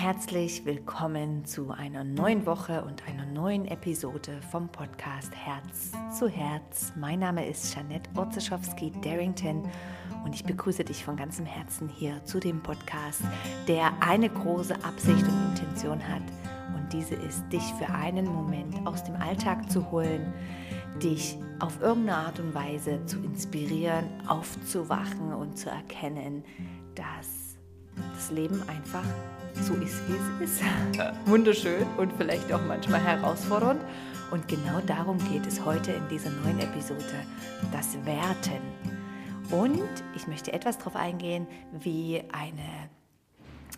herzlich willkommen zu einer neuen Woche und einer neuen Episode vom Podcast Herz zu Herz. Mein Name ist Janette Orzeschowski-Darrington und ich begrüße dich von ganzem Herzen hier zu dem Podcast, der eine große Absicht und Intention hat. Und diese ist, dich für einen Moment aus dem Alltag zu holen, dich auf irgendeine Art und Weise zu inspirieren, aufzuwachen und zu erkennen, dass das Leben einfach so ist, wie es ist. Wunderschön und vielleicht auch manchmal herausfordernd. Und genau darum geht es heute in dieser neuen Episode, das Werten. Und ich möchte etwas darauf eingehen, wie eine,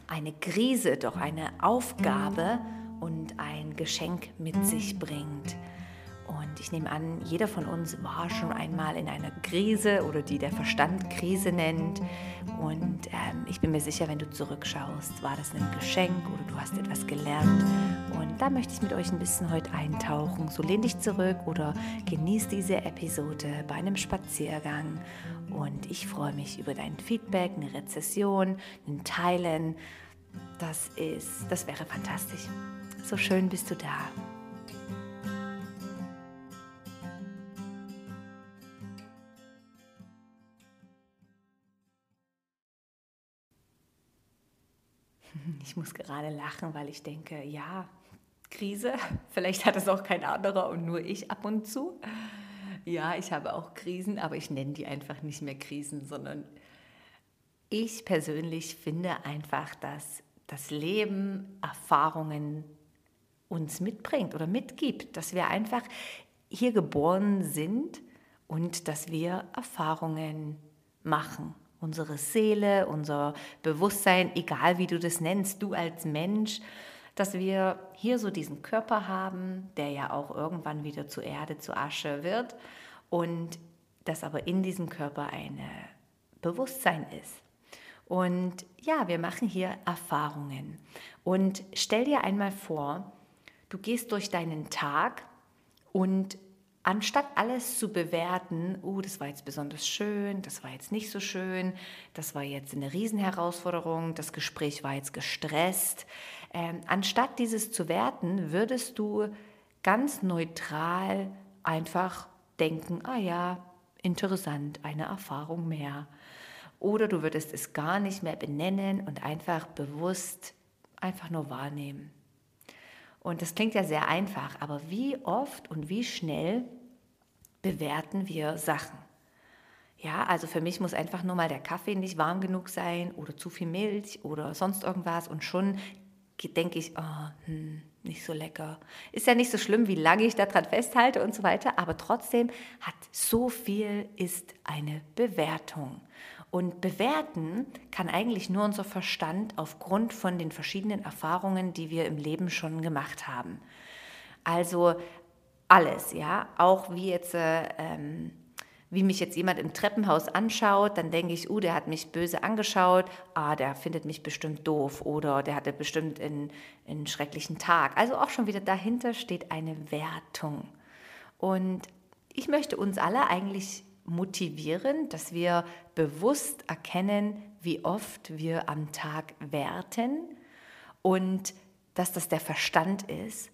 eine Krise doch eine Aufgabe und ein Geschenk mit sich bringt. Und ich nehme an, jeder von uns war schon einmal in einer Krise oder die der Verstand Krise nennt. Und ähm, ich bin mir sicher, wenn du zurückschaust, war das ein Geschenk oder du hast etwas gelernt. Und da möchte ich mit euch ein bisschen heute eintauchen. So lehn dich zurück oder genieß diese Episode bei einem Spaziergang. Und ich freue mich über dein Feedback, eine Rezession, ein Teilen. Das ist, das wäre fantastisch. So schön bist du da. Ich muss gerade lachen, weil ich denke, ja, Krise, vielleicht hat es auch kein anderer und nur ich ab und zu. Ja, ich habe auch Krisen, aber ich nenne die einfach nicht mehr Krisen, sondern ich persönlich finde einfach, dass das Leben Erfahrungen uns mitbringt oder mitgibt, dass wir einfach hier geboren sind und dass wir Erfahrungen machen unsere Seele, unser Bewusstsein, egal wie du das nennst, du als Mensch, dass wir hier so diesen Körper haben, der ja auch irgendwann wieder zu Erde, zu Asche wird und dass aber in diesem Körper ein Bewusstsein ist. Und ja, wir machen hier Erfahrungen. Und stell dir einmal vor, du gehst durch deinen Tag und anstatt alles zu bewerten, oh, das war jetzt besonders schön, das war jetzt nicht so schön, das war jetzt eine Riesenherausforderung, das Gespräch war jetzt gestresst, ähm, anstatt dieses zu werten, würdest du ganz neutral einfach denken, ah ja, interessant, eine Erfahrung mehr. Oder du würdest es gar nicht mehr benennen und einfach bewusst einfach nur wahrnehmen. Und das klingt ja sehr einfach, aber wie oft und wie schnell bewerten wir Sachen? Ja, also für mich muss einfach nur mal der Kaffee nicht warm genug sein oder zu viel Milch oder sonst irgendwas und schon denke ich, oh, hm, nicht so lecker. Ist ja nicht so schlimm, wie lange ich daran festhalte und so weiter, aber trotzdem hat so viel ist eine Bewertung. Und bewerten kann eigentlich nur unser Verstand aufgrund von den verschiedenen Erfahrungen, die wir im Leben schon gemacht haben. Also alles, ja, auch wie jetzt, äh, ähm, wie mich jetzt jemand im Treppenhaus anschaut, dann denke ich, uh, der hat mich böse angeschaut, ah, der findet mich bestimmt doof oder der hatte bestimmt einen, einen schrecklichen Tag. Also auch schon wieder dahinter steht eine Wertung. Und ich möchte uns alle eigentlich motivieren, dass wir bewusst erkennen, wie oft wir am Tag werten und dass das der Verstand ist.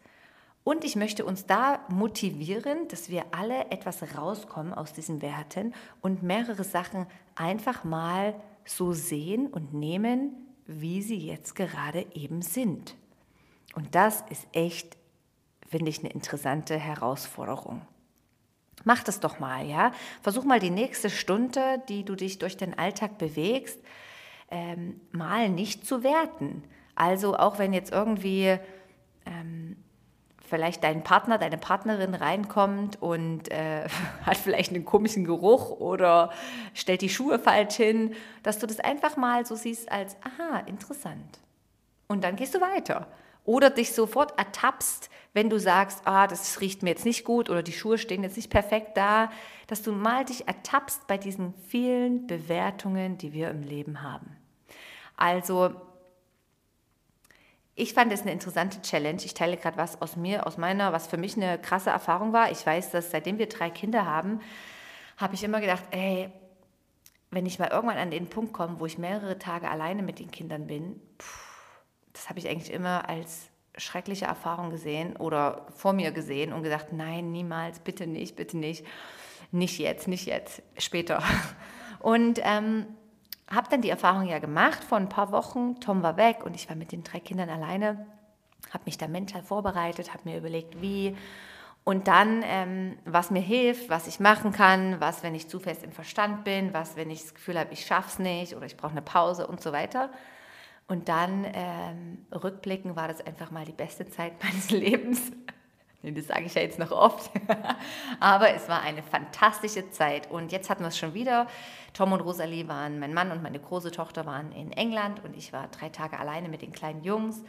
Und ich möchte uns da motivieren, dass wir alle etwas rauskommen aus diesen Werten und mehrere Sachen einfach mal so sehen und nehmen, wie sie jetzt gerade eben sind. Und das ist echt, finde ich, eine interessante Herausforderung. Mach das doch mal, ja. Versuch mal die nächste Stunde, die du dich durch den Alltag bewegst, ähm, mal nicht zu werten. Also auch wenn jetzt irgendwie ähm, vielleicht dein Partner, deine Partnerin reinkommt und äh, hat vielleicht einen komischen Geruch oder stellt die Schuhe falsch hin, dass du das einfach mal so siehst als, aha, interessant. Und dann gehst du weiter. Oder dich sofort ertappst, wenn du sagst, ah, das riecht mir jetzt nicht gut oder die Schuhe stehen jetzt nicht perfekt da, dass du mal dich ertappst bei diesen vielen Bewertungen, die wir im Leben haben. Also, ich fand es eine interessante Challenge. Ich teile gerade was aus mir, aus meiner, was für mich eine krasse Erfahrung war. Ich weiß, dass seitdem wir drei Kinder haben, habe ich immer gedacht, ey, wenn ich mal irgendwann an den Punkt komme, wo ich mehrere Tage alleine mit den Kindern bin, pff, das das habe ich eigentlich immer als schreckliche Erfahrung gesehen oder vor mir gesehen und gesagt, nein, niemals, bitte nicht, bitte nicht, nicht jetzt, nicht jetzt, später. Und ähm, habe dann die Erfahrung ja gemacht vor ein paar Wochen. Tom war weg und ich war mit den drei Kindern alleine, habe mich da mental vorbereitet, habe mir überlegt, wie und dann, ähm, was mir hilft, was ich machen kann, was, wenn ich zu fest im Verstand bin, was, wenn ich das Gefühl habe, ich schaffe es nicht oder ich brauche eine Pause und so weiter. Und dann ähm, rückblicken war das einfach mal die beste Zeit meines Lebens. das sage ich ja jetzt noch oft. Aber es war eine fantastische Zeit. Und jetzt hatten wir es schon wieder. Tom und Rosalie waren, mein Mann und meine große Tochter waren in England und ich war drei Tage alleine mit den kleinen Jungs.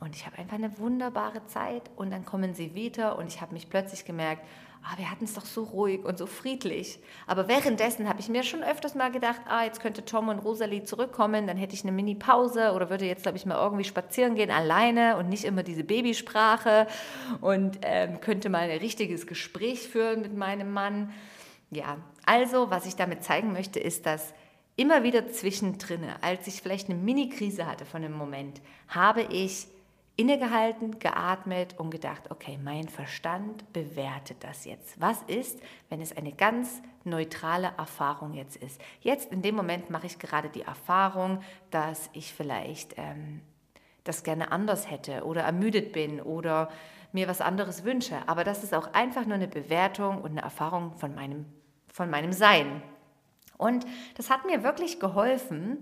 Und ich habe einfach eine wunderbare Zeit. Und dann kommen sie wieder und ich habe mich plötzlich gemerkt, ah, wir hatten es doch so ruhig und so friedlich. Aber währenddessen habe ich mir schon öfters mal gedacht, ah, jetzt könnte Tom und Rosalie zurückkommen, dann hätte ich eine Mini-Pause oder würde jetzt, glaube ich, mal irgendwie spazieren gehen alleine und nicht immer diese Babysprache und ähm, könnte mal ein richtiges Gespräch führen mit meinem Mann. Ja, also, was ich damit zeigen möchte, ist, dass immer wieder zwischendrin, als ich vielleicht eine Mini-Krise hatte von einem Moment, habe ich innegehalten, geatmet und gedacht, okay, mein Verstand bewertet das jetzt. Was ist, wenn es eine ganz neutrale Erfahrung jetzt ist? Jetzt in dem Moment mache ich gerade die Erfahrung, dass ich vielleicht ähm, das gerne anders hätte oder ermüdet bin oder mir was anderes wünsche. Aber das ist auch einfach nur eine Bewertung und eine Erfahrung von meinem, von meinem Sein. Und das hat mir wirklich geholfen,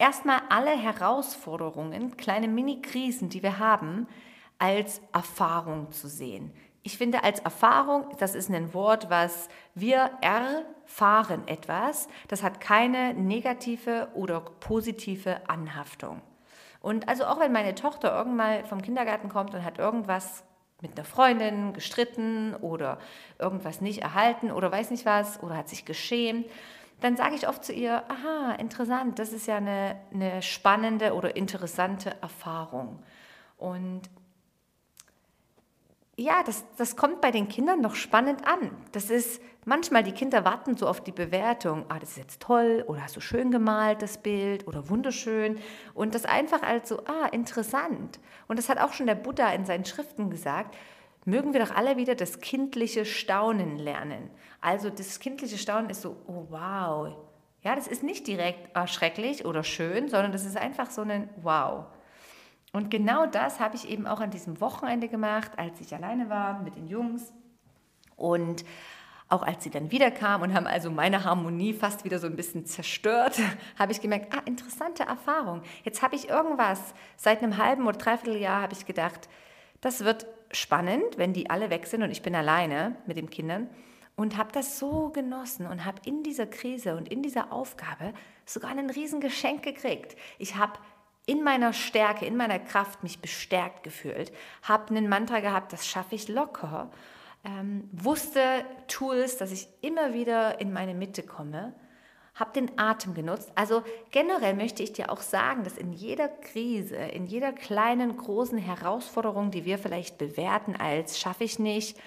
erstmal alle Herausforderungen, kleine Mini-Krisen, die wir haben, als Erfahrung zu sehen. Ich finde, als Erfahrung, das ist ein Wort, was wir erfahren etwas, das hat keine negative oder positive Anhaftung. Und also auch wenn meine Tochter irgendwann vom Kindergarten kommt und hat irgendwas mit einer Freundin gestritten oder irgendwas nicht erhalten oder weiß nicht was oder hat sich geschämt, dann sage ich oft zu ihr, aha, interessant, das ist ja eine, eine spannende oder interessante Erfahrung. Und ja, das, das kommt bei den Kindern noch spannend an. Das ist manchmal, die Kinder warten so auf die Bewertung, ah, das ist jetzt toll oder hast du schön gemalt, das Bild oder wunderschön. Und das einfach als so, ah, interessant. Und das hat auch schon der Buddha in seinen Schriften gesagt, mögen wir doch alle wieder das kindliche Staunen lernen. Also das kindliche Staunen ist so, oh wow. Ja, das ist nicht direkt erschrecklich oder schön, sondern das ist einfach so ein Wow. Und genau das habe ich eben auch an diesem Wochenende gemacht, als ich alleine war mit den Jungs. Und auch als sie dann wiederkamen und haben also meine Harmonie fast wieder so ein bisschen zerstört, habe ich gemerkt, ah, interessante Erfahrung. Jetzt habe ich irgendwas, seit einem halben oder dreiviertel Jahr habe ich gedacht, das wird spannend, wenn die alle weg sind und ich bin alleine mit den Kindern und habe das so genossen und habe in dieser Krise und in dieser Aufgabe sogar ein Riesengeschenk gekriegt. Ich habe in meiner Stärke, in meiner Kraft mich bestärkt gefühlt, habe einen Mantra gehabt, das schaffe ich locker, ähm, wusste Tools, dass ich immer wieder in meine Mitte komme habe den Atem genutzt. Also generell möchte ich dir auch sagen, dass in jeder Krise, in jeder kleinen, großen Herausforderung, die wir vielleicht bewerten als schaffe ich nicht,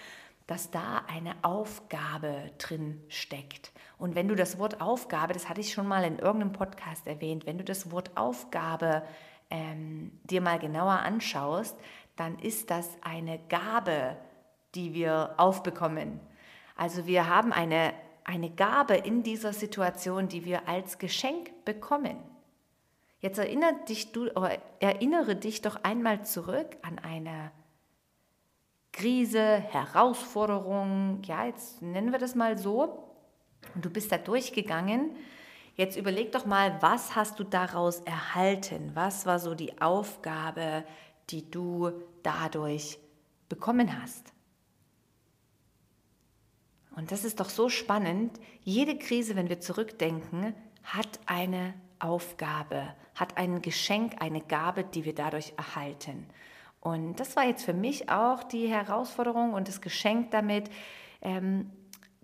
dass da eine Aufgabe drin steckt. Und wenn du das Wort Aufgabe, das hatte ich schon mal in irgendeinem Podcast erwähnt, wenn du das Wort Aufgabe ähm, dir mal genauer anschaust, dann ist das eine Gabe, die wir aufbekommen. Also wir haben eine eine Gabe in dieser Situation, die wir als Geschenk bekommen. Jetzt erinnere dich, du, erinnere dich doch einmal zurück an eine Krise, Herausforderung, ja, jetzt nennen wir das mal so. Und du bist da durchgegangen. Jetzt überleg doch mal, was hast du daraus erhalten? Was war so die Aufgabe, die du dadurch bekommen hast? Und das ist doch so spannend. Jede Krise, wenn wir zurückdenken, hat eine Aufgabe, hat ein Geschenk, eine Gabe, die wir dadurch erhalten. Und das war jetzt für mich auch die Herausforderung und das Geschenk damit, ähm,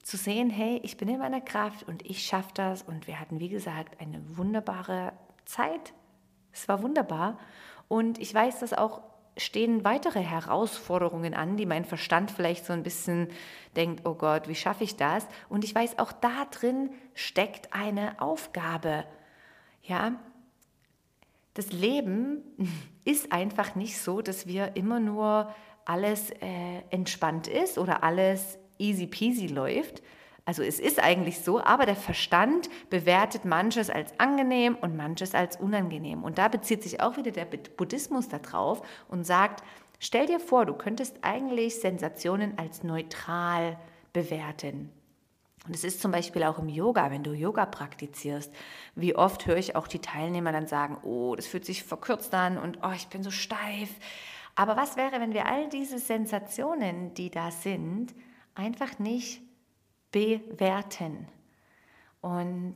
zu sehen, hey, ich bin in meiner Kraft und ich schaffe das. Und wir hatten, wie gesagt, eine wunderbare Zeit. Es war wunderbar. Und ich weiß, dass auch stehen weitere Herausforderungen an, die mein Verstand vielleicht so ein bisschen denkt, oh Gott, wie schaffe ich das? Und ich weiß, auch da drin steckt eine Aufgabe. Ja, das Leben ist einfach nicht so, dass wir immer nur alles äh, entspannt ist oder alles easy peasy läuft. Also es ist eigentlich so, aber der Verstand bewertet manches als angenehm und manches als unangenehm. Und da bezieht sich auch wieder der Buddhismus darauf und sagt, stell dir vor, du könntest eigentlich Sensationen als neutral bewerten. Und es ist zum Beispiel auch im Yoga, wenn du Yoga praktizierst. Wie oft höre ich auch die Teilnehmer dann sagen, oh, das fühlt sich verkürzt an und oh, ich bin so steif. Aber was wäre, wenn wir all diese Sensationen, die da sind, einfach nicht bewerten? Und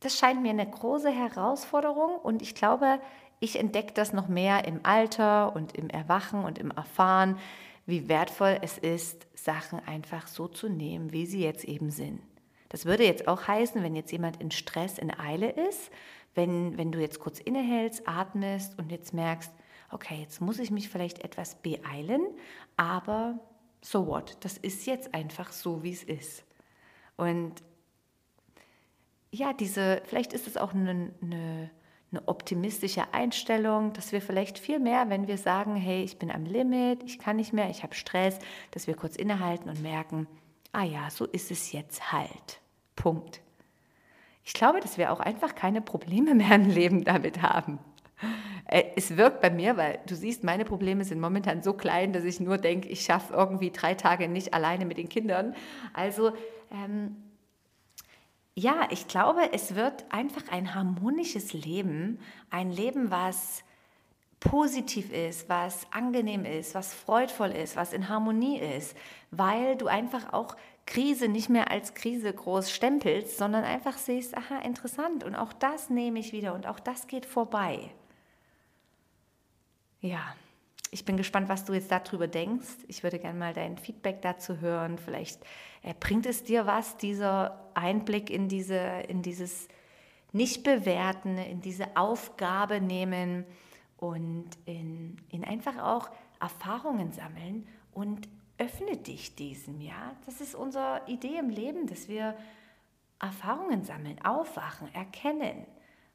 das scheint mir eine große Herausforderung und ich glaube, ich entdecke das noch mehr im Alter und im Erwachen und im Erfahren, wie wertvoll es ist, Sachen einfach so zu nehmen, wie sie jetzt eben sind. Das würde jetzt auch heißen, wenn jetzt jemand in Stress, in Eile ist, wenn, wenn du jetzt kurz innehältst, atmest und jetzt merkst, okay, jetzt muss ich mich vielleicht etwas beeilen, aber so what? Das ist jetzt einfach so, wie es ist. Und ja, diese, vielleicht ist es auch eine, eine eine optimistische Einstellung, dass wir vielleicht viel mehr, wenn wir sagen, hey, ich bin am Limit, ich kann nicht mehr, ich habe Stress, dass wir kurz innehalten und merken, ah ja, so ist es jetzt halt. Punkt. Ich glaube, dass wir auch einfach keine Probleme mehr im Leben damit haben. Äh, es wirkt bei mir, weil du siehst, meine Probleme sind momentan so klein, dass ich nur denke, ich schaffe irgendwie drei Tage nicht alleine mit den Kindern. Also ähm, ja, ich glaube, es wird einfach ein harmonisches Leben, ein Leben, was positiv ist, was angenehm ist, was freudvoll ist, was in Harmonie ist, weil du einfach auch Krise nicht mehr als Krise groß stempelst, sondern einfach siehst, aha, interessant und auch das nehme ich wieder und auch das geht vorbei. Ja, ich bin gespannt, was du jetzt darüber denkst. Ich würde gerne mal dein Feedback dazu hören. Vielleicht äh, bringt es dir was, dieser Einblick in, diese, in dieses Nicht-Bewerten, in diese Aufgabe nehmen und in, in einfach auch Erfahrungen sammeln und öffne dich diesem, ja. Das ist unsere Idee im Leben, dass wir Erfahrungen sammeln, aufwachen, erkennen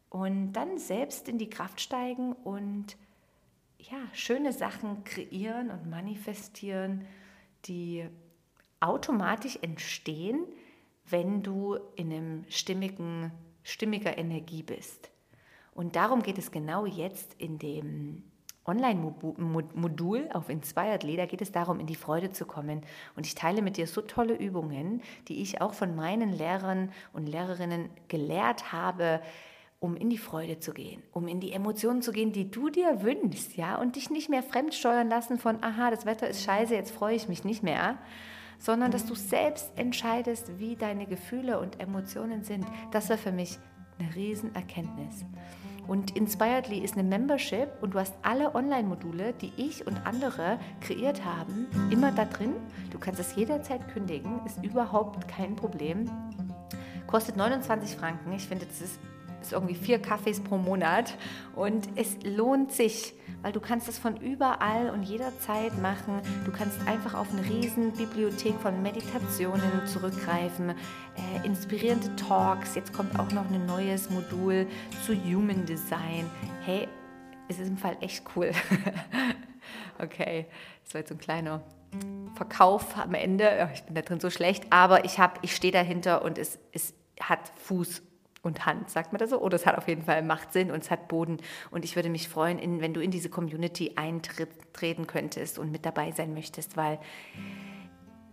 und dann selbst in die Kraft steigen und ja, schöne Sachen kreieren und manifestieren, die automatisch entstehen, wenn du in einem stimmigen, stimmiger Energie bist. Und darum geht es genau jetzt in dem Online-Modul auf Inspired Leader geht es darum, in die Freude zu kommen. Und ich teile mit dir so tolle Übungen, die ich auch von meinen Lehrern und Lehrerinnen gelehrt habe, um in die Freude zu gehen, um in die Emotionen zu gehen, die du dir wünschst, ja, und dich nicht mehr fremdsteuern lassen von, aha, das Wetter ist scheiße, jetzt freue ich mich nicht mehr, sondern dass du selbst entscheidest, wie deine Gefühle und Emotionen sind. Das war für mich eine Riesenerkenntnis. Und Inspiredly ist eine Membership und du hast alle Online-Module, die ich und andere kreiert haben, immer da drin. Du kannst es jederzeit kündigen, ist überhaupt kein Problem. Kostet 29 Franken. Ich finde, das ist ist irgendwie vier Kaffees pro Monat und es lohnt sich, weil du kannst das von überall und jederzeit machen. Du kannst einfach auf eine riesen Bibliothek von Meditationen zurückgreifen, äh, inspirierende Talks. Jetzt kommt auch noch ein neues Modul zu Human Design. Hey, es ist im Fall echt cool. okay, das war jetzt so ein kleiner Verkauf am Ende. Ich bin da drin so schlecht, aber ich, ich stehe dahinter und es, es hat Fuß und Hand, sagt man das so? Oder es hat auf jeden Fall Macht Sinn und es hat Boden. Und ich würde mich freuen, in, wenn du in diese Community eintreten könntest und mit dabei sein möchtest, weil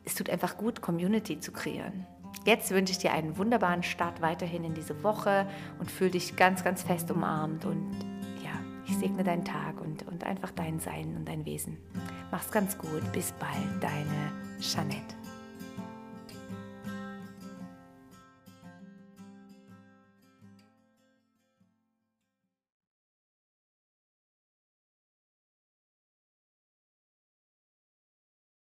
es tut einfach gut, Community zu kreieren. Jetzt wünsche ich dir einen wunderbaren Start weiterhin in diese Woche und fühle dich ganz, ganz fest umarmt und ja, ich segne deinen Tag und, und einfach dein Sein und dein Wesen. Mach's ganz gut. Bis bald, deine Jeanette.